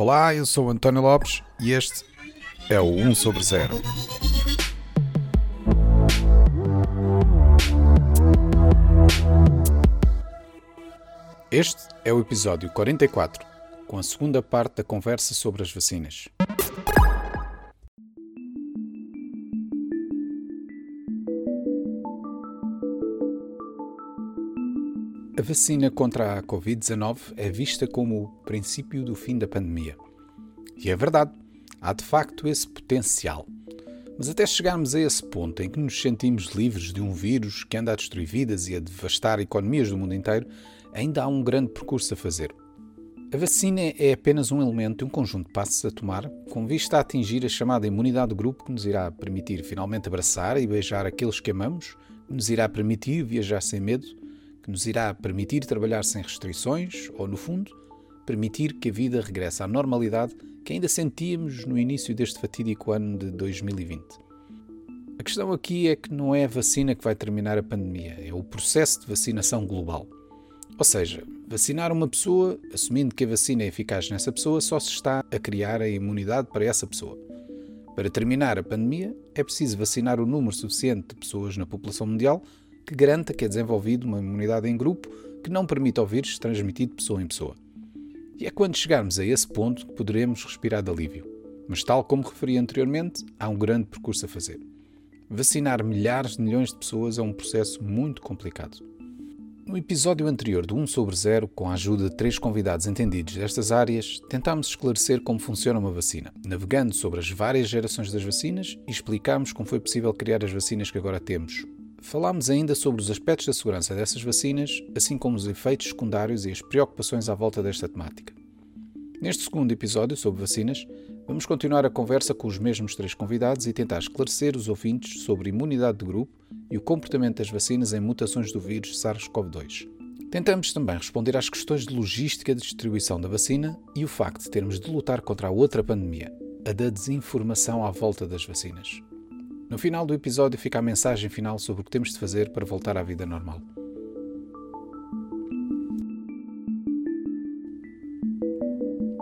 Olá, eu sou António Lopes e este é o 1 sobre 0. Este é o episódio 44, com a segunda parte da conversa sobre as vacinas. Vacina contra a Covid-19 é vista como o princípio do fim da pandemia. E é verdade, há de facto esse potencial. Mas até chegarmos a esse ponto em que nos sentimos livres de um vírus que anda a destruir vidas e a devastar economias do mundo inteiro, ainda há um grande percurso a fazer. A vacina é apenas um elemento de um conjunto de passos a tomar com vista a atingir a chamada imunidade do grupo que nos irá permitir finalmente abraçar e beijar aqueles que amamos, que nos irá permitir viajar sem medo que nos irá permitir trabalhar sem restrições ou, no fundo, permitir que a vida regresse à normalidade que ainda sentíamos no início deste fatídico ano de 2020. A questão aqui é que não é a vacina que vai terminar a pandemia, é o processo de vacinação global. Ou seja, vacinar uma pessoa, assumindo que a vacina é eficaz nessa pessoa, só se está a criar a imunidade para essa pessoa. Para terminar a pandemia, é preciso vacinar o número suficiente de pessoas na população mundial que garanta que é desenvolvido uma imunidade em grupo que não permita ao vírus de pessoa em pessoa. E é quando chegarmos a esse ponto que poderemos respirar de alívio. Mas, tal como referi anteriormente, há um grande percurso a fazer. Vacinar milhares de milhões de pessoas é um processo muito complicado. No episódio anterior do 1 sobre 0, com a ajuda de três convidados entendidos destas áreas, tentámos esclarecer como funciona uma vacina, navegando sobre as várias gerações das vacinas e explicámos como foi possível criar as vacinas que agora temos, Falámos ainda sobre os aspectos da segurança dessas vacinas, assim como os efeitos secundários e as preocupações à volta desta temática. Neste segundo episódio sobre vacinas, vamos continuar a conversa com os mesmos três convidados e tentar esclarecer os ouvintes sobre imunidade de grupo e o comportamento das vacinas em mutações do vírus SARS-CoV-2. Tentamos também responder às questões de logística de distribuição da vacina e o facto de termos de lutar contra a outra pandemia, a da desinformação à volta das vacinas. No final do episódio fica a mensagem final sobre o que temos de fazer para voltar à vida normal.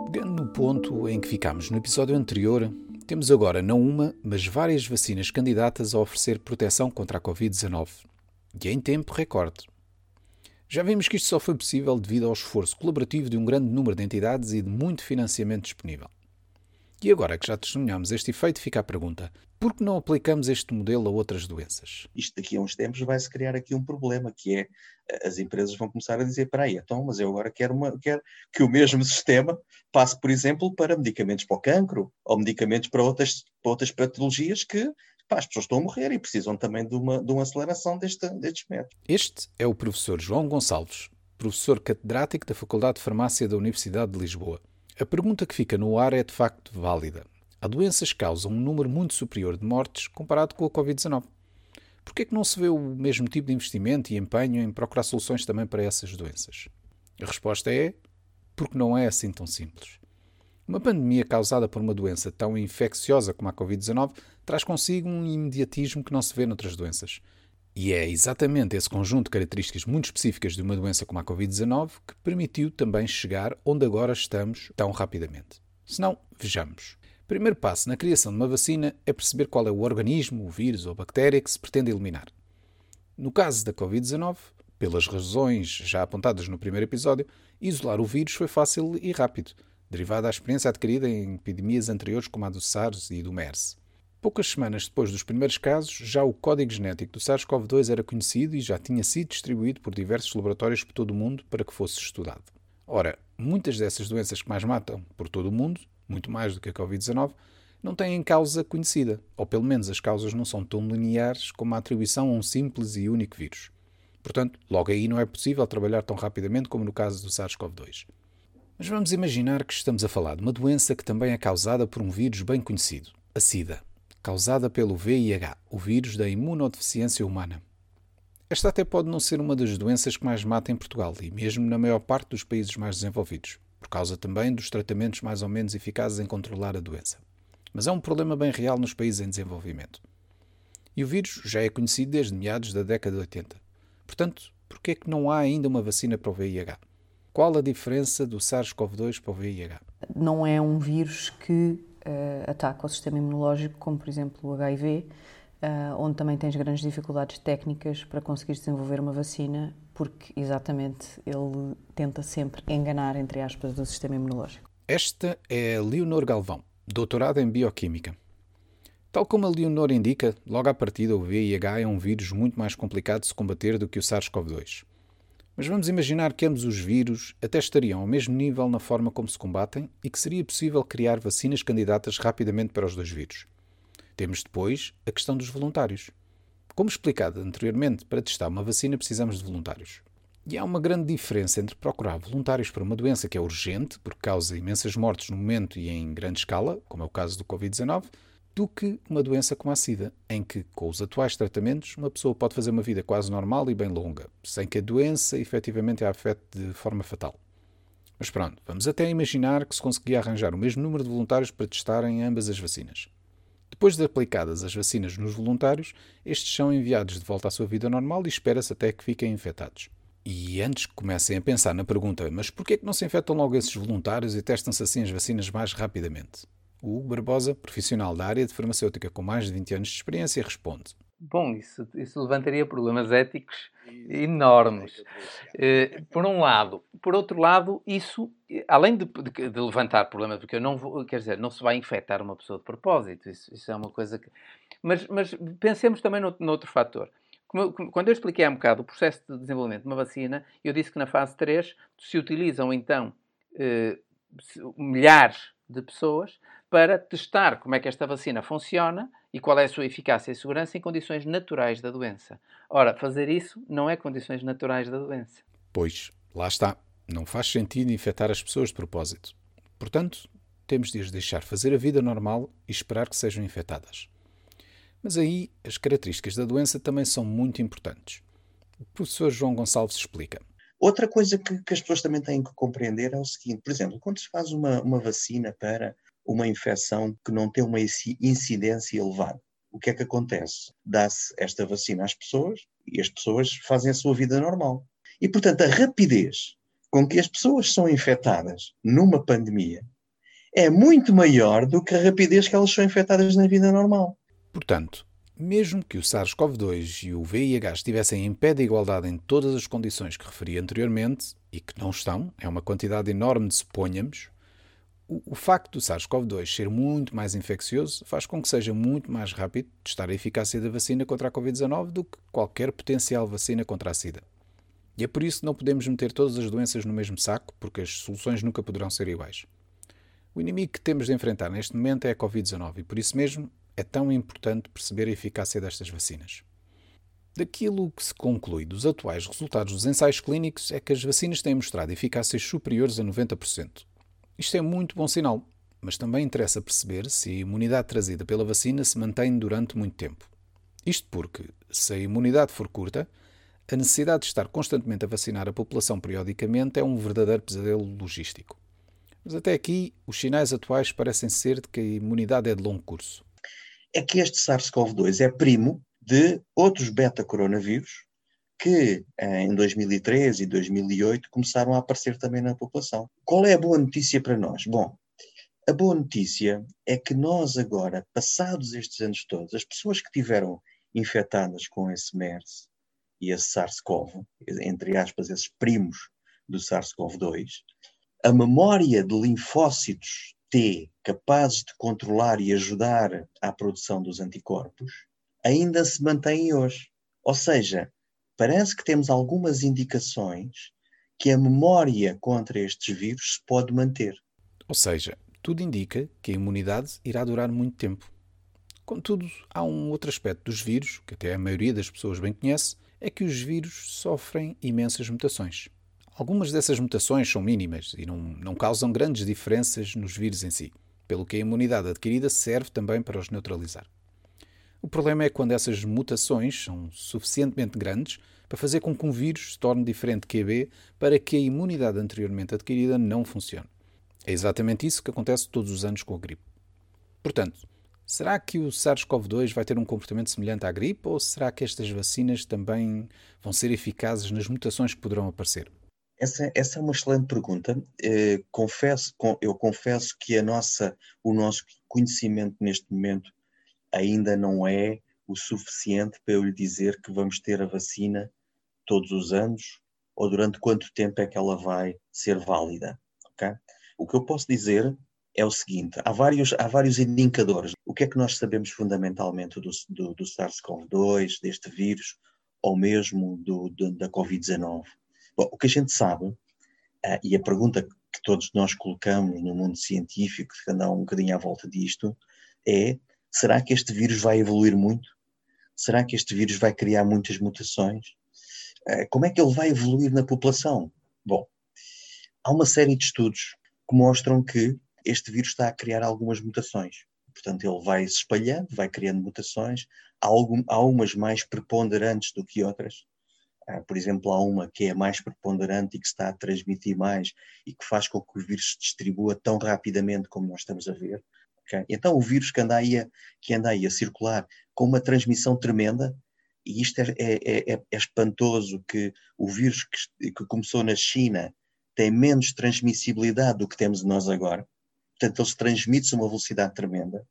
Pegando no ponto em que ficámos no episódio anterior, temos agora não uma, mas várias vacinas candidatas a oferecer proteção contra a Covid-19. E em tempo recorde. Já vimos que isto só foi possível devido ao esforço colaborativo de um grande número de entidades e de muito financiamento disponível. E agora que já testemunhamos este efeito, fica a pergunta: por que não aplicamos este modelo a outras doenças? Isto daqui a uns tempos vai-se criar aqui um problema, que é as empresas vão começar a dizer: para aí, então, mas eu agora quero, uma, quero que o mesmo sistema passe, por exemplo, para medicamentos para o cancro ou medicamentos para outras, para outras patologias que pá, as pessoas estão a morrer e precisam também de uma, de uma aceleração deste, destes métodos. Este é o professor João Gonçalves, professor catedrático da Faculdade de Farmácia da Universidade de Lisboa. A pergunta que fica no ar é de facto válida. Há doenças causam um número muito superior de mortes comparado com a Covid-19. Por que é que não se vê o mesmo tipo de investimento e empenho em procurar soluções também para essas doenças? A resposta é porque não é assim tão simples. Uma pandemia causada por uma doença tão infecciosa como a Covid-19 traz consigo um imediatismo que não se vê noutras doenças. E é exatamente esse conjunto de características muito específicas de uma doença como a Covid-19 que permitiu também chegar onde agora estamos tão rapidamente. Se não, vejamos. Primeiro passo na criação de uma vacina é perceber qual é o organismo, o vírus ou a bactéria que se pretende eliminar. No caso da Covid-19, pelas razões já apontadas no primeiro episódio, isolar o vírus foi fácil e rápido, derivado da experiência adquirida em epidemias anteriores como a do SARS e do MERS. Poucas semanas depois dos primeiros casos, já o código genético do SARS-CoV-2 era conhecido e já tinha sido distribuído por diversos laboratórios por todo o mundo para que fosse estudado. Ora, muitas dessas doenças que mais matam por todo o mundo, muito mais do que a Covid-19, não têm causa conhecida, ou pelo menos as causas não são tão lineares como a atribuição a um simples e único vírus. Portanto, logo aí não é possível trabalhar tão rapidamente como no caso do SARS-CoV-2. Mas vamos imaginar que estamos a falar de uma doença que também é causada por um vírus bem conhecido, a SIDA causada pelo VIH, o vírus da imunodeficiência humana. Esta até pode não ser uma das doenças que mais mata em Portugal e mesmo na maior parte dos países mais desenvolvidos, por causa também dos tratamentos mais ou menos eficazes em controlar a doença. Mas é um problema bem real nos países em desenvolvimento. E o vírus já é conhecido desde meados da década de 80. Portanto, por que é que não há ainda uma vacina para o VIH? qual a diferença do SARS-CoV-2 para o VIH? Não é um vírus que uh, ataca o sistema imunológico, como por exemplo o HIV, uh, onde também tens grandes dificuldades técnicas para conseguir desenvolver uma vacina, porque exatamente ele tenta sempre enganar, entre aspas, o sistema imunológico. Esta é Leonor Galvão, doutorada em Bioquímica. Tal como a Leonor indica, logo à partida o VIH é um vírus muito mais complicado de se combater do que o SARS-CoV-2. Mas vamos imaginar que ambos os vírus até estariam ao mesmo nível na forma como se combatem e que seria possível criar vacinas candidatas rapidamente para os dois vírus. Temos depois a questão dos voluntários. Como explicado anteriormente, para testar uma vacina precisamos de voluntários. E há uma grande diferença entre procurar voluntários para uma doença que é urgente, porque causa imensas mortes no momento e em grande escala, como é o caso do Covid-19, do que uma doença como a SIDA, em que, com os atuais tratamentos, uma pessoa pode fazer uma vida quase normal e bem longa, sem que a doença efetivamente a afete de forma fatal. Mas pronto, vamos até imaginar que se conseguia arranjar o mesmo número de voluntários para testarem ambas as vacinas. Depois de aplicadas as vacinas nos voluntários, estes são enviados de volta à sua vida normal e espera-se até que fiquem infectados. E antes que comecem a pensar na pergunta, mas porquê é que não se infectam logo esses voluntários e testam-se assim as vacinas mais rapidamente? O Hugo Barbosa, profissional da área de farmacêutica com mais de 20 anos de experiência, responde. Bom, isso, isso levantaria problemas éticos enormes. Eh, por um lado. Por outro lado, isso, além de, de, de, levantar problemas, porque eu não vou, quer dizer, não se vai infectar uma pessoa de propósito, isso, isso é uma coisa que. Mas, mas pensemos também no, no outro fator. Como, quando eu expliquei há um bocado o processo de desenvolvimento de uma vacina, eu disse que na fase 3 se utilizam então eh, milhares de pessoas para testar como é que esta vacina funciona e qual é a sua eficácia e segurança em condições naturais da doença. Ora, fazer isso não é condições naturais da doença. Pois, lá está. Não faz sentido infectar as pessoas de propósito. Portanto, temos de as deixar fazer a vida normal e esperar que sejam infectadas. Mas aí as características da doença também são muito importantes. O professor João Gonçalves explica. Outra coisa que, que, as pessoas também têm que compreender é o seguinte: por exemplo, quando se faz uma, uma vacina para uma infecção que não tem uma incidência elevada. O que é que acontece? Dá-se esta vacina às pessoas e as pessoas fazem a sua vida normal. E, portanto, a rapidez com que as pessoas são infectadas numa pandemia é muito maior do que a rapidez que elas são infectadas na vida normal. Portanto, mesmo que o SARS-CoV-2 e o VIH estivessem em pé de igualdade em todas as condições que referi anteriormente, e que não estão, é uma quantidade enorme de suponhamos, o, facto do SARS-CoV-2 ser muito mais infeccioso faz com que seja muito mais rápido testar a eficácia da vacina contra a Covid-19 do que qualquer potencial vacina contra a SIDA. E é por isso que não podemos meter todas as doenças no mesmo saco, porque as soluções nunca poderão ser iguais. O inimigo que temos de enfrentar neste momento é a Covid-19 e por isso mesmo é tão importante perceber a eficácia destas vacinas. Daquilo que se conclui dos atuais resultados dos ensaios clínicos é que as vacinas têm mostrado eficácias superiores a 90%, isto é muito bom sinal, mas também interessa perceber se a imunidade trazida pela vacina se mantém durante muito tempo. Isto porque, se a imunidade for curta, a necessidade de estar constantemente a vacinar a população periodicamente é um verdadeiro pesadelo logístico. Mas até aqui, os sinais atuais parecem ser de que a imunidade é de longo curso. É que este SARS-CoV-2 é primo de outros beta-coronavírus que eh, em 2013 e 2008 começaram a aparecer também na população. Qual é a boa notícia para nós? Bom, a boa notícia é que nós agora, passados estes anos todos, as pessoas que tiveram infectadas com esse MERS e esse SARS-CoV, entre aspas, esses primos do SARS-CoV-2, a memória de linfócitos T capazes de controlar e ajudar à produção dos anticorpos ainda se mantém hoje. Ou seja, parece que temos algumas indicações que a memória contra estes vírus se pode manter. Ou seja, tudo indica que a imunidade irá durar muito tempo. Contudo, há um outro aspecto dos vírus, que até a maioria das pessoas bem conhece, é que os vírus sofrem imensas mutações. Algumas dessas mutações são mínimas e não, não causam grandes diferenças nos vírus em si, pelo que a imunidade adquirida serve também para os neutralizar. O problema é quando essas mutações são suficientemente grandes para fazer com que um vírus se torne diferente QB para que a imunidade anteriormente adquirida não funcione. É exatamente isso que acontece todos os anos com a gripe. Portanto, será que o SARS-CoV-2 vai ter um comportamento semelhante à gripe ou será que estas vacinas também vão ser eficazes nas mutações que poderão aparecer? Essa, essa é uma excelente pergunta. Eh, confesso, eu confesso que a nossa, o nosso conhecimento neste momento ainda não é o suficiente para eu lhe dizer que vamos ter a vacina todos os anos ou durante quanto tempo é que ela vai ser válida. Okay? O que eu posso dizer é o seguinte: há vários, há vários indicadores. O que é que nós sabemos fundamentalmente do, do, do SARS-CoV-2, deste vírus, ou mesmo do, do da Covid-19? Bom, o que a gente sabe, uh, e a pergunta que todos nós colocamos no mundo científico, que anda um bocadinho à volta disto, é: será que este vírus vai evoluir muito? Será que este vírus vai criar muitas mutações? Uh, como é que ele vai evoluir na população? Bom, há uma série de estudos que mostram que este vírus está a criar algumas mutações. Portanto, ele vai se espalhando, vai criando mutações, há, algum, há umas mais preponderantes do que outras, ah, por exemplo, há uma que é mais preponderante e que está a transmitir mais e que faz com que o vírus se distribua tão rapidamente como nós estamos a ver. Okay? Então, o vírus que anda, aí a, que anda aí a circular com uma transmissão tremenda, e isto é, é, é, é espantoso que o vírus que, que, começou na China tem menos transmissibilidade do que temos nós agora. Portanto, ele se transmite a uma velocidade tremenda.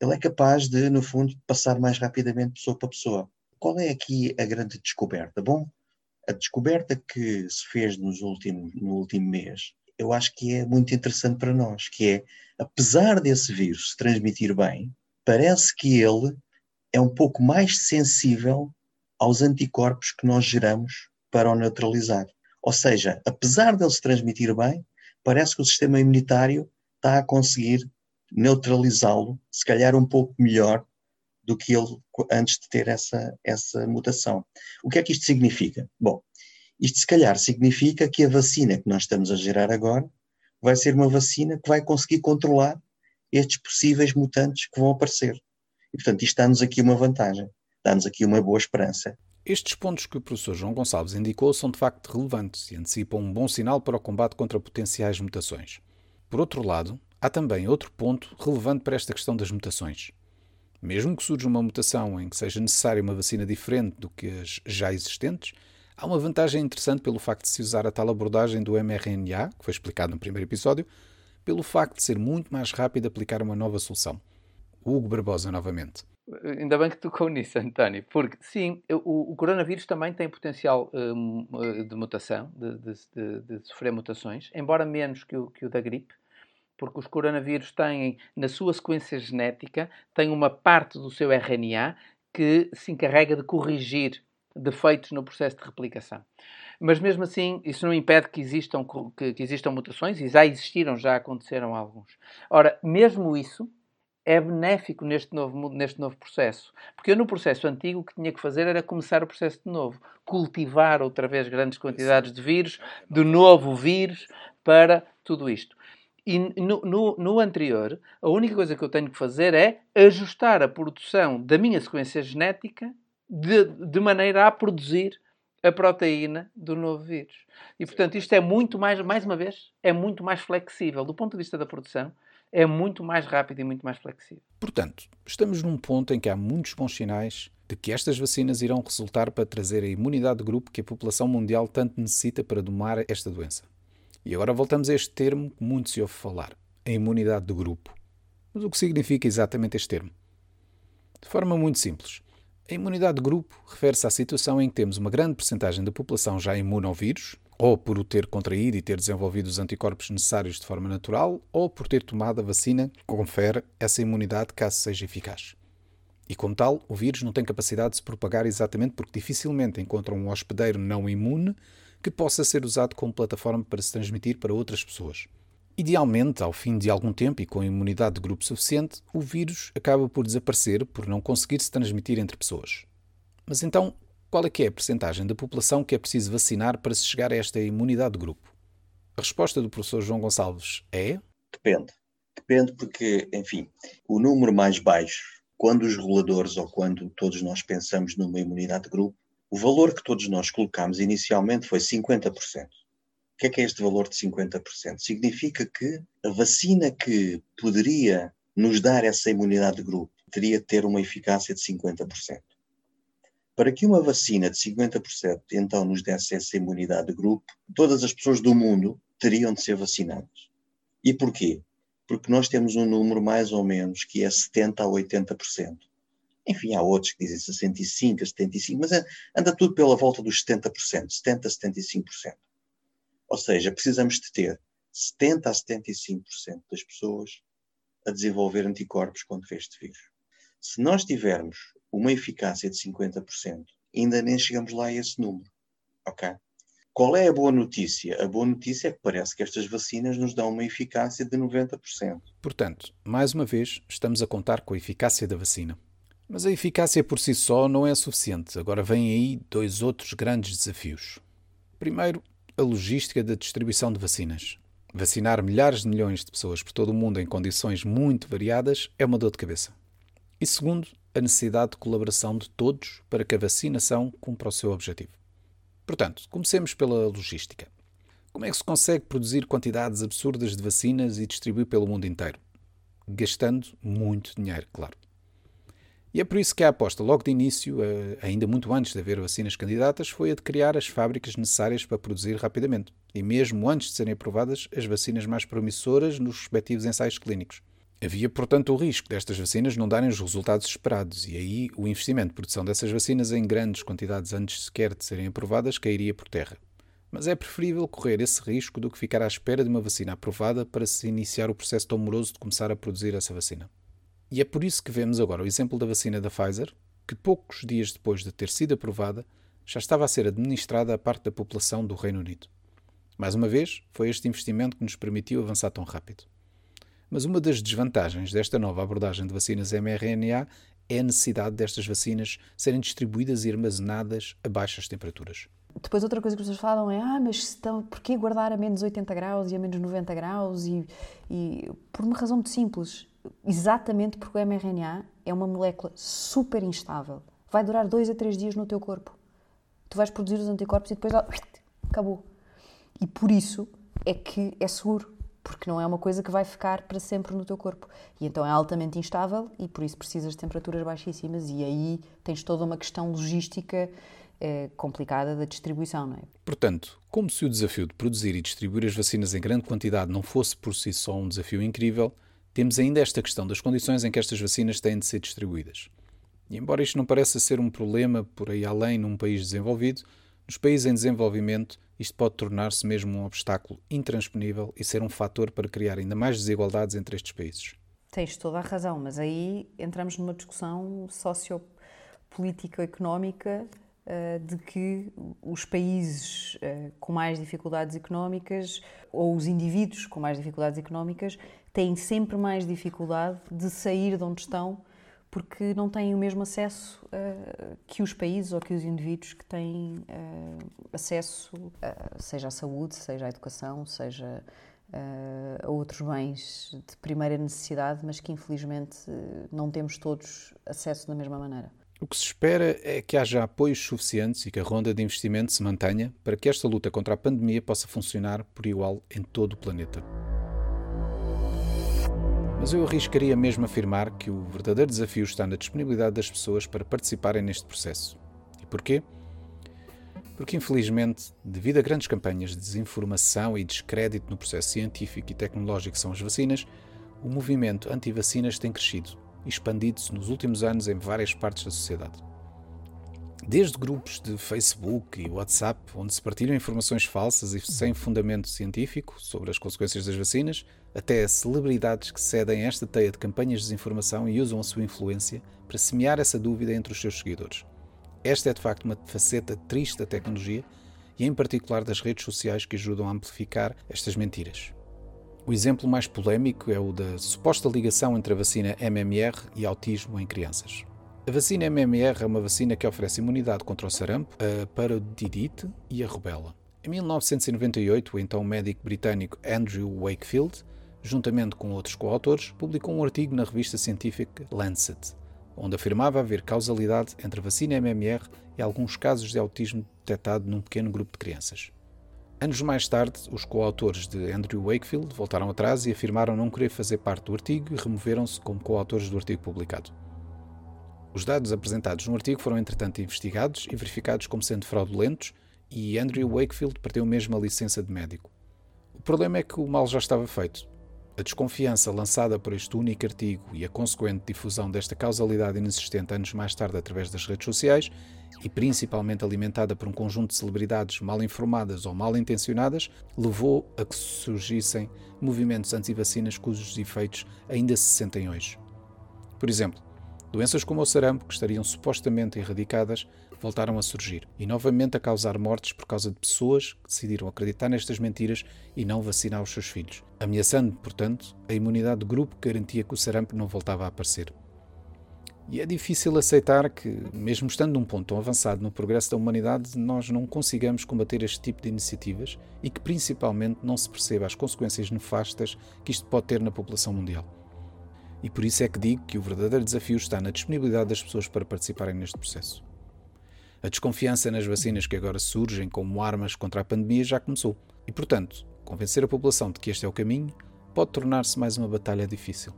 Ele é capaz de, no fundo, passar mais rapidamente pessoa para pessoa. Qual é aqui a grande descoberta? Bom, a descoberta que se fez nos últimos, no último mês, eu acho que é muito interessante para nós, que é, apesar desse vírus se transmitir bem, parece que ele é um pouco mais sensível aos anticorpos que nós geramos para o neutralizar. Ou seja, apesar dele se transmitir bem, parece que o sistema imunitário está a conseguir neutralizá-lo, se calhar um pouco melhor do que ele antes de ter essa, essa mutação. O que é que isto significa? Bom, isto se calhar significa que a vacina que nós estamos a gerar agora vai ser uma vacina que vai conseguir controlar estes possíveis mutantes que vão aparecer. E, portanto, isto dá-nos aqui uma vantagem, dá-nos aqui uma boa esperança. Estes pontos que o professor João Gonçalves indicou são de facto relevantes e antecipam um bom sinal para o combate contra potenciais mutações. Por outro lado, há também outro ponto relevante para esta questão das mutações. Mesmo que surja uma mutação em que seja necessária uma vacina diferente do que as já existentes, há uma vantagem interessante pelo facto de se usar a tal abordagem do mRNA, que foi explicado no primeiro episódio, pelo facto de ser muito mais rápido aplicar uma nova solução. Hugo Barbosa, novamente. Ainda bem que tocou nisso, António, porque sim, o, o coronavírus também tem potencial um, de mutação, de, de, de, sofrer mutações, embora menos que o, que o da gripe porque os coronavírus têm, na sua sequência genética, têm uma parte do seu RNA que se encarrega de corrigir defeitos no processo de replicação. Mas mesmo assim, isso não impede que existam, que, que existam mutações, e já existiram, já aconteceram alguns. Ora, mesmo isso é benéfico neste novo, neste novo processo. Porque eu, no processo antigo, o que tinha que fazer era começar o processo de novo. Cultivar outra vez grandes quantidades de vírus, de novo vírus, para tudo isto. E no, no, no, anterior, a única coisa que eu tenho que fazer é ajustar a produção da minha sequência genética de, de maneira a produzir a proteína do novo vírus. E, portanto, isto é muito mais, mais uma vez, é muito mais flexível. Do ponto de vista da produção, é muito mais rápido e muito mais flexível. Portanto, estamos num ponto em que há muitos bons sinais de que estas vacinas irão resultar para trazer a imunidade de grupo que a população mundial tanto necessita para domar esta doença. E agora voltamos a este termo que muito se ouve falar, a imunidade do grupo. Mas o que significa exatamente este termo? De forma muito simples, a imunidade de grupo refere-se à situação em que temos uma grande percentagem da população já imune ao vírus, ou por o ter contraído e ter desenvolvido os anticorpos necessários de forma natural, ou por ter tomado a vacina que confere essa imunidade caso seja eficaz. E como tal, o vírus não tem capacidade de se propagar exatamente porque dificilmente encontra um hospedeiro não imune que possa ser usado como plataforma para se transmitir para outras pessoas. Idealmente, ao fim de algum tempo e com imunidade de grupo suficiente, o vírus acaba por desaparecer por não conseguir se transmitir entre pessoas. Mas então, qual é que é a percentagem da população que é preciso vacinar para se chegar a esta imunidade de grupo? A resposta do professor João Gonçalves é? Depende. Depende porque, enfim, o número mais baixo, quando os reguladores ou quando todos nós pensamos numa imunidade de grupo, o valor que todos nós colocámos inicialmente foi 50%. O que é que é este valor de 50%? Significa que a vacina que poderia nos dar essa imunidade de grupo teria de ter uma eficácia de 50%. Para que uma vacina de 50% então nos desse essa imunidade de grupo, todas as pessoas do mundo teriam de ser vacinadas. E porquê? Porque nós temos um número mais ou menos que é 70% a 80%. Enfim, há outros que dizem 65%, a 75%, mas anda tudo pela volta dos 70%, 70% a 75%. Ou seja, precisamos de ter 70% a 75% das pessoas a desenvolver anticorpos contra este vírus. Se nós tivermos uma eficácia de 50%, ainda nem chegamos lá a esse número. Ok? Qual é a boa notícia? A boa notícia é que parece que estas vacinas nos dão uma eficácia de 90%. Portanto, mais uma vez, estamos a contar com a eficácia da vacina. Mas a eficácia por si só não é suficiente. Agora vêm aí dois outros grandes desafios. Primeiro, a logística da distribuição de vacinas. Vacinar milhares de milhões de pessoas por todo o mundo em condições muito variadas é uma dor de cabeça. E segundo, a necessidade de colaboração de todos para que a vacinação cumpra o seu objetivo. Portanto, comecemos pela logística. Como é que se consegue produzir quantidades absurdas de vacinas e distribuir pelo mundo inteiro? Gastando muito dinheiro, claro. E é por isso que a aposta, logo de início, eh, ainda muito antes de haver vacinas candidatas, foi a de criar as fábricas necessárias para produzir rapidamente. E mesmo antes de serem aprovadas, as vacinas mais promissoras nos respectivos ensaios clínicos. Havia, portanto, o risco destas vacinas não darem os resultados esperados, e aí o investimento de produção dessas vacinas em grandes quantidades antes sequer de serem aprovadas cairia por terra. Mas é preferível correr esse risco do que ficar à espera de uma vacina aprovada para se iniciar o processo tão moroso de começar a produzir essa vacina. E é por isso que vemos agora o exemplo da vacina da Pfizer, que poucos dias depois de ter sido aprovada, já estava a ser administrada a parte da população do Reino Unido. Mais uma vez, foi este investimento que nos permitiu avançar tão rápido. Mas uma das desvantagens desta nova abordagem de vacinas mRNA é a necessidade destas vacinas serem distribuídas e armazenadas a baixas temperaturas. Depois outra coisa que as pessoas falam é ah, mas estão, porquê guardar a menos 80 graus e a menos 90 graus? E, e por uma razão muito simples exatamente porque o mRNA é uma molécula super instável. Vai durar dois a três dias no teu corpo. Tu vais produzir os anticorpos e depois acabou. E por isso é que é seguro, porque não é uma coisa que vai ficar para sempre no teu corpo. E então é altamente instável e por isso precisas de temperaturas baixíssimas e aí tens toda uma questão logística é, complicada da distribuição, não é? Portanto, como se o desafio de produzir e distribuir as vacinas em grande quantidade não fosse por si só um desafio incrível, temos ainda esta questão das condições em que estas vacinas têm de ser distribuídas. E embora isto não pareça ser um problema por aí além num país desenvolvido, nos países em desenvolvimento isto pode tornar-se mesmo um obstáculo intransponível e ser um fator para criar ainda mais desigualdades entre estes países. Tens toda a razão, mas aí entramos numa discussão sociopolítico-económica uh, de que os países uh, com mais dificuldades económicas ou os indivíduos com mais dificuldades económicas têm sempre mais dificuldade de sair de onde estão porque não têm o mesmo acesso uh, que os países ou que os indivíduos que têm uh, acesso, uh, seja à saúde, seja à educação, seja a outros bens de primeira necessidade, mas que infelizmente não temos todos acesso da mesma maneira. O que se espera é que haja apoios suficientes e que a ronda de investimento se mantenha para que esta luta contra a pandemia possa funcionar por igual em todo o planeta. Mas eu arriscaria mesmo afirmar que o verdadeiro desafio está na disponibilidade das pessoas para participarem neste processo. E porquê? Porque, infelizmente, devido a grandes campanhas de desinformação e descrédito no processo científico e tecnológico que são as vacinas, o movimento anti-vacinas tem crescido e expandido-se nos últimos anos em várias partes da sociedade. Desde grupos de Facebook e WhatsApp, onde se partilham informações falsas e sem fundamento científico sobre as consequências das vacinas, até celebridades que cedem a esta teia de campanhas de desinformação e usam a sua influência para semear essa dúvida entre os seus seguidores. Esta é de facto uma faceta triste da tecnologia e, em particular, das redes sociais que ajudam a amplificar estas mentiras. O exemplo mais polémico é o da suposta ligação entre a vacina MMR e autismo em crianças. A vacina MMR é uma vacina que oferece imunidade contra o sarampo, a parodidite e a rubela. Em 1998, o então médico britânico Andrew Wakefield, juntamente com outros coautores, publicou um artigo na revista científica Lancet, onde afirmava haver causalidade entre a vacina MMR e alguns casos de autismo detectado num pequeno grupo de crianças. Anos mais tarde, os coautores de Andrew Wakefield voltaram atrás e afirmaram não querer fazer parte do artigo e removeram-se como coautores do artigo publicado. Os dados apresentados no artigo foram, entretanto, investigados e verificados como sendo fraudulentos e Andrew Wakefield perdeu mesmo a licença de médico. O problema é que o mal já estava feito. A desconfiança lançada por este único artigo e a consequente difusão desta causalidade inexistente anos mais tarde através das redes sociais, e principalmente alimentada por um conjunto de celebridades mal informadas ou mal intencionadas, levou a que surgissem movimentos anti-vacinas cujos efeitos ainda se sentem hoje. Por exemplo, doenças como o sarampo, que estariam supostamente erradicadas, voltaram a surgir e novamente a causar mortes por causa de pessoas que decidiram acreditar nestas mentiras e não vacinar os seus filhos, ameaçando, portanto, a imunidade de grupo que garantia que o sarampo não voltava a aparecer. E é difícil aceitar que, mesmo estando num ponto tão avançado no progresso da humanidade, nós não consigamos combater este tipo de iniciativas e que, principalmente, não se perceba as consequências nefastas que isto pode ter na população mundial. E por isso é que digo que o verdadeiro desafio está na disponibilidade das pessoas para participarem neste processo. A desconfiança nas vacinas que agora surgem como armas contra a pandemia já começou. E, portanto, convencer a população de que este é o caminho pode tornar-se mais uma batalha difícil.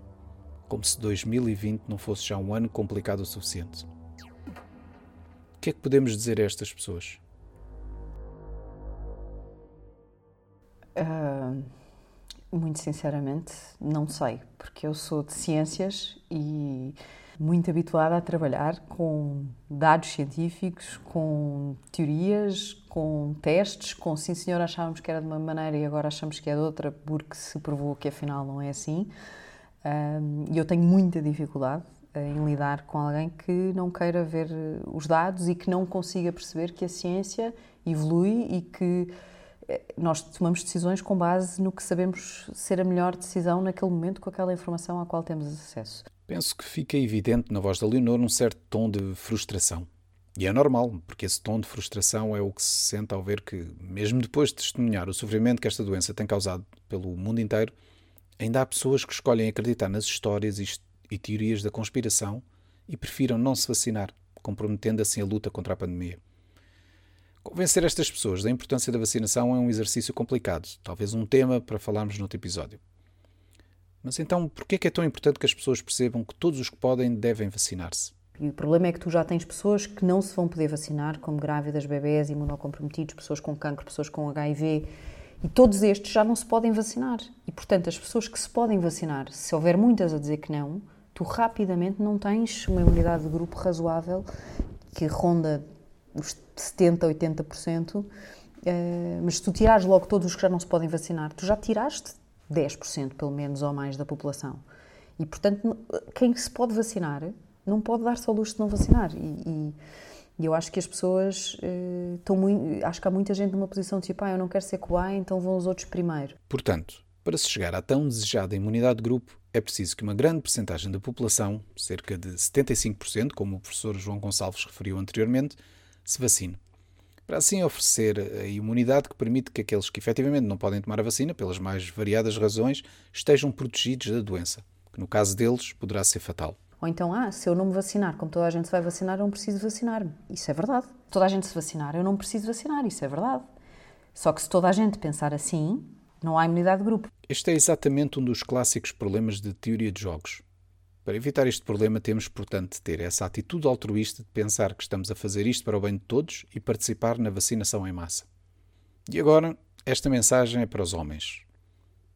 Como se 2020 não fosse já um ano complicado o suficiente. O que é que podemos dizer a estas pessoas? Uh, muito sinceramente, não sei, porque eu sou de ciências e muito habituada a trabalhar com dados científicos, com teorias, com testes, com sim senhor achávamos que era de uma maneira e agora achamos que é de outra porque se provou que afinal não é assim. E eu tenho muita dificuldade em lidar com alguém que não queira ver os dados e que não consiga perceber que a ciência evolui e que nós tomamos decisões com base no que sabemos ser a melhor decisão naquele momento com aquela informação à qual temos acesso. Penso que fica evidente na voz da Leonor um certo tom de frustração. E é normal, porque esse tom de frustração é o que se sente ao ver que, mesmo depois de testemunhar o sofrimento que esta doença tem causado pelo mundo inteiro, ainda há pessoas que escolhem acreditar nas histórias e teorias da conspiração e prefiram não se vacinar, comprometendo assim a luta contra a pandemia. Convencer estas pessoas da importância da vacinação é um exercício complicado, talvez um tema para falarmos noutro episódio. Mas então, por que é tão importante que as pessoas percebam que todos os que podem devem vacinar-se? E o problema é que tu já tens pessoas que não se vão poder vacinar, como grávidas, bebés, imunocomprometidos, pessoas com cancro, pessoas com HIV, e todos estes já não se podem vacinar. E, portanto, as pessoas que se podem vacinar, se houver muitas a dizer que não, tu rapidamente não tens uma imunidade de grupo razoável que ronda os 70%, 80%, mas se tu tirares logo todos os que já não se podem vacinar, tu já tiraste 10% pelo menos ou mais da população. E, portanto, quem se pode vacinar não pode dar-se ao luxo de não vacinar. E, e, eu acho que as pessoas eh, estão muito. Acho que há muita gente numa posição de tipo, ah, eu não quero ser cobaia, então vão os outros primeiro. Portanto, para se chegar à tão desejada imunidade de grupo, é preciso que uma grande percentagem da população, cerca de 75%, como o professor João Gonçalves referiu anteriormente, se vacine para assim oferecer a imunidade que permite que aqueles que efetivamente não podem tomar a vacina, pelas mais variadas razões, estejam protegidos da doença, que no caso deles poderá ser fatal. Ou então, ah, se eu não me vacinar, como toda a gente se vai vacinar, eu não preciso vacinar-me. Isso é verdade. Toda a gente se vacinar, eu não preciso vacinar. Isso é verdade. Só que se toda a gente pensar assim, não há imunidade de grupo. Este é exatamente um dos clássicos problemas de teoria de jogos. Para evitar este problema, temos, portanto, de ter essa atitude altruísta de pensar que estamos a fazer isto para o bem de todos e participar na vacinação em massa. E agora, esta mensagem é para os homens.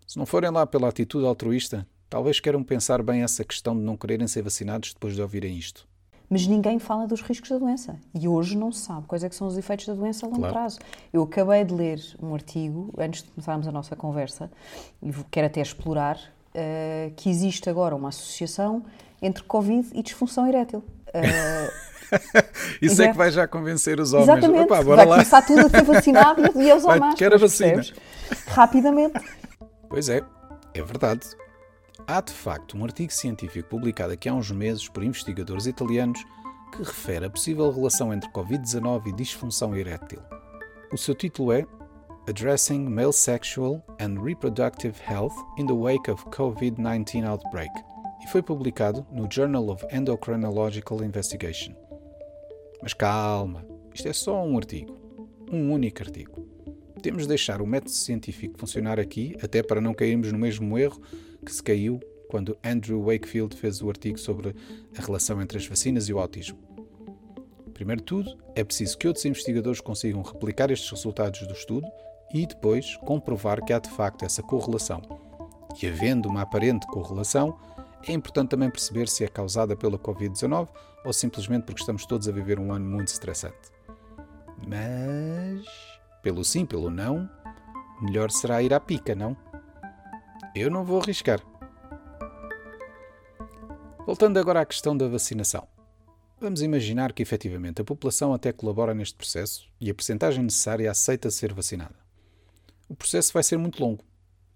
Se não forem lá pela atitude altruísta, talvez queiram pensar bem essa questão de não quererem ser vacinados depois de ouvirem isto. Mas ninguém fala dos riscos da doença. E hoje não se sabe quais é são os efeitos da doença a longo claro. prazo. Eu acabei de ler um artigo, antes de começarmos a nossa conversa, e quero até explorar, uh, que existe agora uma associação entre Covid e disfunção erétil. Uh, Isso é que vai já convencer os homens. Exatamente, Opa, vai lá. começar tudo a ser vacinado e aos homens. Quer a vacina. Rapidamente. Pois é, é verdade. Há de facto um artigo científico publicado aqui há uns meses por investigadores italianos que refere a possível relação entre Covid-19 e disfunção erétil. O seu título é Addressing Male Sexual and Reproductive Health in the Wake of COVID-19 Outbreak e foi publicado no Journal of Endocrinological Investigation. Mas calma, isto é só um artigo, um único artigo. Temos de deixar o método científico funcionar aqui, até para não cairmos no mesmo erro que se caiu quando Andrew Wakefield fez o artigo sobre a relação entre as vacinas e o autismo. Primeiro de tudo, é preciso que outros investigadores consigam replicar estes resultados do estudo e depois comprovar que há de facto essa correlação. E havendo uma aparente correlação, é importante também perceber se é causada pela Covid-19 ou simplesmente porque estamos todos a viver um ano muito estressante. Mas, pelo sim, pelo não, melhor será ir à pica, não? Eu não vou arriscar. Voltando agora à questão da vacinação. Vamos imaginar que efetivamente a população até colabora neste processo e a percentagem necessária aceita ser vacinada. O processo vai ser muito longo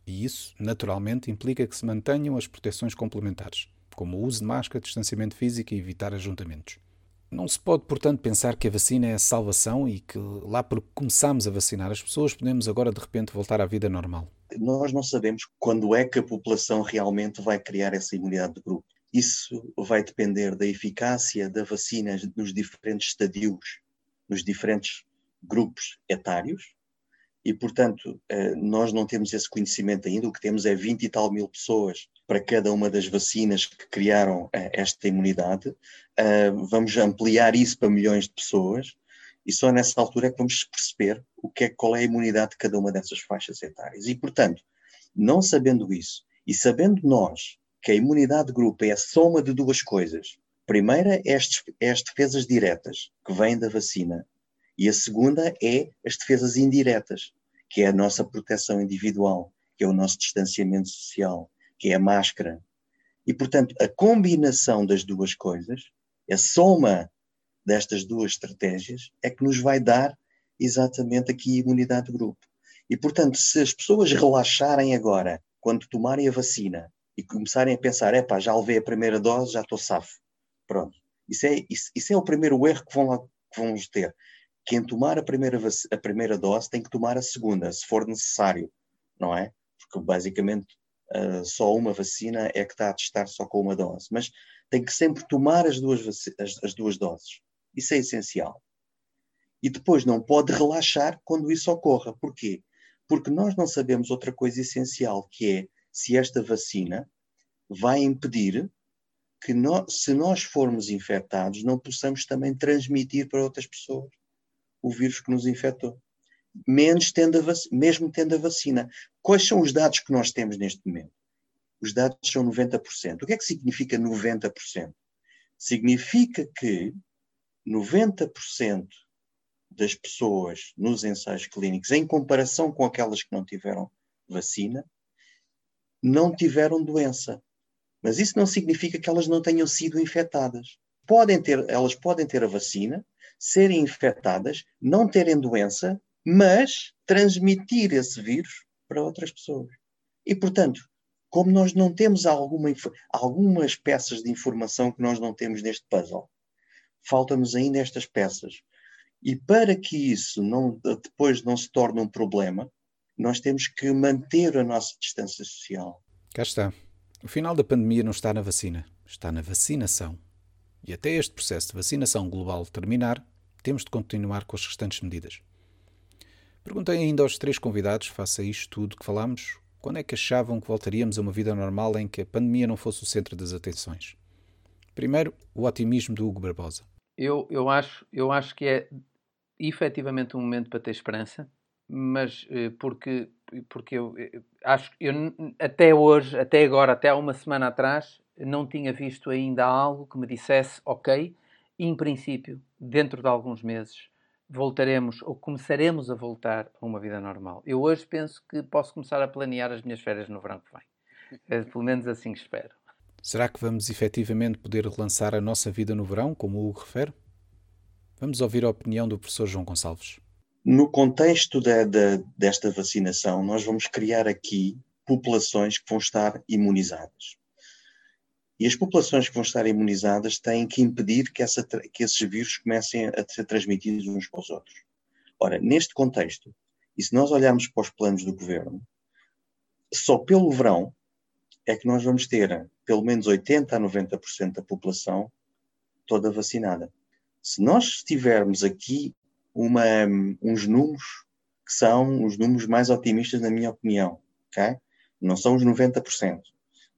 e isso, naturalmente, implica que se mantenham as proteções complementares, como o uso de máscara, distanciamento físico e evitar ajuntamentos. Não se pode, portanto, pensar que a vacina é a salvação e que, lá por começarmos a vacinar as pessoas, podemos agora de repente voltar à vida normal. Nós não sabemos quando é que a população realmente vai criar essa imunidade de grupo. Isso vai depender da eficácia da vacina nos diferentes estadios, nos diferentes grupos etários, e, portanto, eh, nós não temos esse conhecimento ainda. O que temos é 20 e tal mil pessoas para cada uma das vacinas que criaram eh, esta imunidade. Eh, vamos ampliar isso para milhões de pessoas e só nessa altura é que vamos perceber o que é, qual é a imunidade de cada uma dessas faixas etárias. E, portanto, não sabendo isso e sabendo nós que a imunidade de grupo é a soma de duas coisas. Primeira é as, é as defesas diretas que vêm da vacina e a segunda é as defesas indiretas, que é a nossa proteção individual, que é o nosso distanciamento social, que é a máscara. E, portanto, a combinação das duas coisas, a soma destas duas estratégias, é que nos vai dar exatamente aqui a imunidade de grupo. E, portanto, se as pessoas relaxarem agora, quando tomarem a vacina, e começarem a pensar, é já levei a primeira dose, já estou safo. Pronto. Isso é, isso, isso é o primeiro erro que, vão lá, que vamos ter quem tomar a primeira, a primeira dose tem que tomar a segunda, se for necessário, não é? Porque basicamente uh, só uma vacina é que está a testar só com uma dose. Mas tem que sempre tomar as duas, as, as duas doses. Isso é essencial. E depois não pode relaxar quando isso ocorra. Porquê? Porque nós não sabemos outra coisa essencial, que é se esta vacina vai impedir que se nós formos infectados, não possamos também transmitir para outras pessoas o vírus que nos infectou. Menos tendo mesmo tendo a vacina. Quais são os dados que nós temos neste momento? Os dados são 90%. O que é que significa 90%? Significa que 90% das pessoas nos ensaios clínicos, em comparação com aquelas que não tiveram vacina, não tiveram doença. Mas isso não significa que elas não tenham sido infectadas. Podem ter, elas podem ter a vacina, serem infectadas, não terem doença, mas transmitir esse vírus para outras pessoas. E, portanto, como nós não temos alguma, algumas peças de informação que nós não temos neste puzzle, faltam-nos ainda estas peças. E para que isso não, depois não se torne um problema, nós temos que manter a nossa distância social. Cá está. O final da pandemia não está na vacina, está na vacinação. E até este processo de vacinação global terminar, temos de continuar com as restantes medidas. Perguntei ainda aos três convidados, face a isto tudo que falámos, quando é que achavam que voltaríamos a uma vida normal em que a pandemia não fosse o centro das atenções. Primeiro, o otimismo do Hugo Barbosa. Eu, eu, acho, eu acho que é efetivamente um momento para ter esperança, mas eh, porque, porque eu eh, acho eu até hoje, até agora, até há uma semana atrás, não tinha visto ainda algo que me dissesse, ok, em princípio, dentro de alguns meses, voltaremos ou começaremos a voltar a uma vida normal. Eu hoje penso que posso começar a planear as minhas férias no verão que vem. É, pelo menos assim espero. Será que vamos efetivamente poder relançar a nossa vida no verão, como o Hugo refere? Vamos ouvir a opinião do professor João Gonçalves. No contexto de, de, desta vacinação, nós vamos criar aqui populações que vão estar imunizadas. E as populações que vão estar imunizadas têm que impedir que, essa, que esses vírus comecem a ser transmitidos uns para os outros. Ora, neste contexto, e se nós olharmos para os planos do governo, só pelo verão é que nós vamos ter pelo menos 80 a 90% da população toda vacinada. Se nós tivermos aqui uma, uns números que são os números mais otimistas, na minha opinião, ok? Não são os 90%.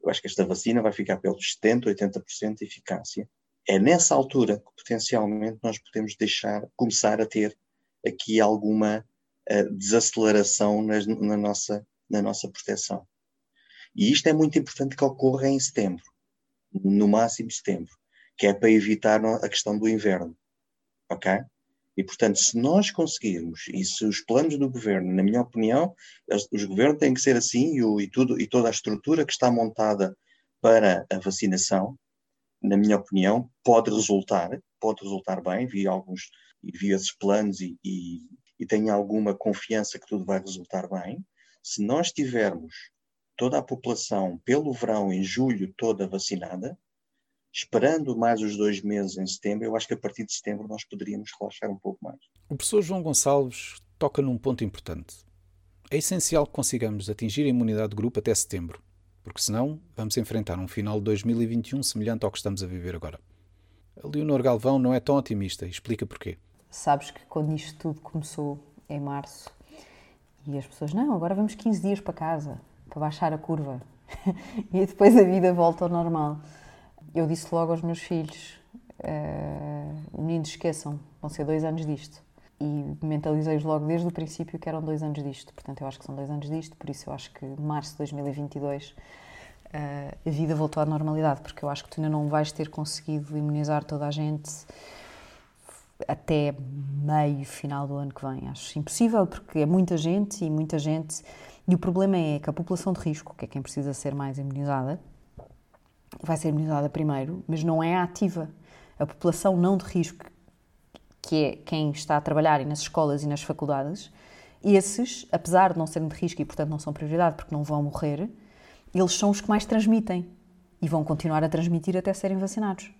Eu acho que esta vacina vai ficar pelos 70%, 80% de eficácia. É nessa altura que potencialmente nós podemos deixar, começar a ter aqui alguma uh, desaceleração na, nossa, na nossa proteção. E isto é muito importante que ocorra em setembro, no máximo setembro, que é para evitar a questão do inverno. Ok? E, portanto, se nós conseguirmos, e se os planos do governo, na minha opinião, os governos têm que ser assim e, o, e, tudo, e toda a estrutura que está montada para a vacinação, na minha opinião, pode resultar, pode resultar bem, vi alguns, vi esses planos e, e, e tenho alguma confiança que tudo vai resultar bem. Se nós tivermos toda a população pelo verão, em julho, toda vacinada, esperando mais os dois meses em setembro, eu acho que a partir de setembro nós poderíamos relaxar um pouco mais. O professor João Gonçalves toca num ponto importante. É essencial que consigamos atingir a imunidade de grupo até setembro, porque senão vamos enfrentar um final de 2021 semelhante ao que estamos a viver agora. A Leonor Galvão não é tão otimista e explica porquê. Sabes que quando isto tudo começou em março e as pessoas, não, agora vamos 15 dias para casa, para baixar a curva e depois a vida volta ao normal eu disse logo aos meus filhos: uh, meninos, esqueçam, vão ser dois anos disto. E mentalizei-os logo desde o princípio que eram dois anos disto. Portanto, eu acho que são dois anos disto, por isso eu acho que março de 2022 uh, a vida voltou à normalidade, porque eu acho que tu ainda não vais ter conseguido imunizar toda a gente até meio, final do ano que vem. Acho impossível, porque é muita gente e muita gente. E o problema é que a população de risco, que é quem precisa ser mais imunizada, vai ser imunizada primeiro, mas não é ativa. A população não de risco, que é quem está a trabalhar nas escolas e nas faculdades, esses, apesar de não serem de risco e, portanto, não são prioridade porque não vão morrer, eles são os que mais transmitem e vão continuar a transmitir até serem vacinados.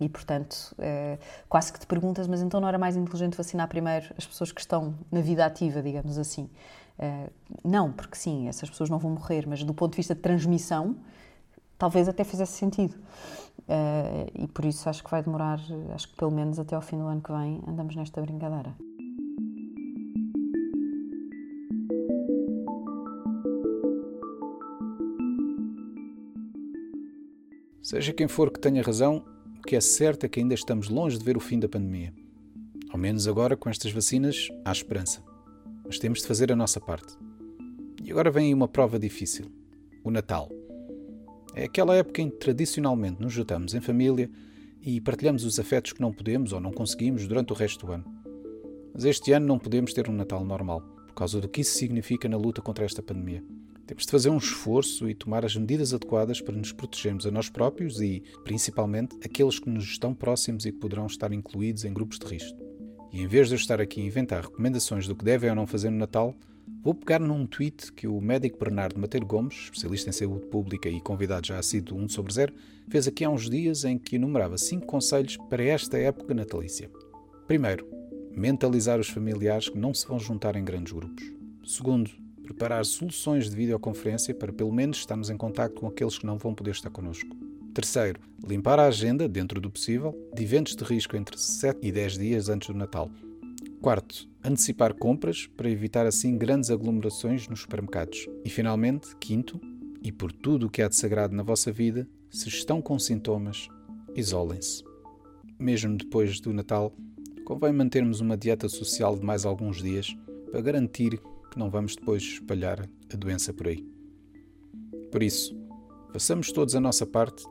E, portanto, é, quase que te perguntas, mas então não era mais inteligente vacinar primeiro as pessoas que estão na vida ativa, digamos assim? É, não, porque sim, essas pessoas não vão morrer, mas do ponto de vista de transmissão, talvez até fizesse sentido. Uh, e por isso acho que vai demorar, acho que pelo menos até ao fim do ano que vem, andamos nesta brincadeira. Seja quem for que tenha razão, o que é certo é que ainda estamos longe de ver o fim da pandemia. Ao menos agora, com estas vacinas, há esperança. Mas temos de fazer a nossa parte. E agora vem uma prova difícil: o Natal. É aquela época em que tradicionalmente nos juntamos em família e partilhamos os afetos que não podemos ou não conseguimos durante o resto do ano. Mas este ano não podemos ter um Natal normal, por causa do que isso significa na luta contra esta pandemia. Temos de fazer um esforço e tomar as medidas adequadas para nos protegermos a nós próprios e, principalmente, aqueles que nos estão próximos e que poderão estar incluídos em grupos de risco. E em vez de eu estar aqui a inventar recomendações do que devem ou não fazer no Natal, Vou pegar num tweet que o médico Bernardo Mateiro Gomes, especialista em saúde pública e convidado já a sido 1 sobre 0, fez aqui há uns dias em que enumerava 5 conselhos para esta época natalícia. Primeiro, mentalizar os familiares que não se vão juntar em grandes grupos. Segundo, preparar soluções de videoconferência para pelo menos estarmos em contato com aqueles que não vão poder estar connosco. Terceiro, limpar a agenda, dentro do possível, de eventos de risco entre 7 e 10 dias antes do Natal, Quarto, antecipar compras para evitar assim grandes aglomerações nos supermercados. E finalmente, quinto, e por tudo o que há de sagrado na vossa vida, se estão com sintomas, isolem-se. Mesmo depois do Natal, convém mantermos uma dieta social de mais alguns dias para garantir que não vamos depois espalhar a doença por aí. Por isso, façamos todos a nossa parte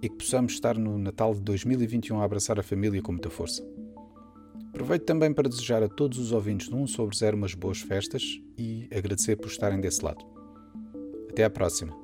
e que possamos estar no Natal de 2021 a abraçar a família com muita força. Aproveito também para desejar a todos os ouvintes de 1 sobre 0 umas boas festas e agradecer por estarem desse lado. Até à próxima!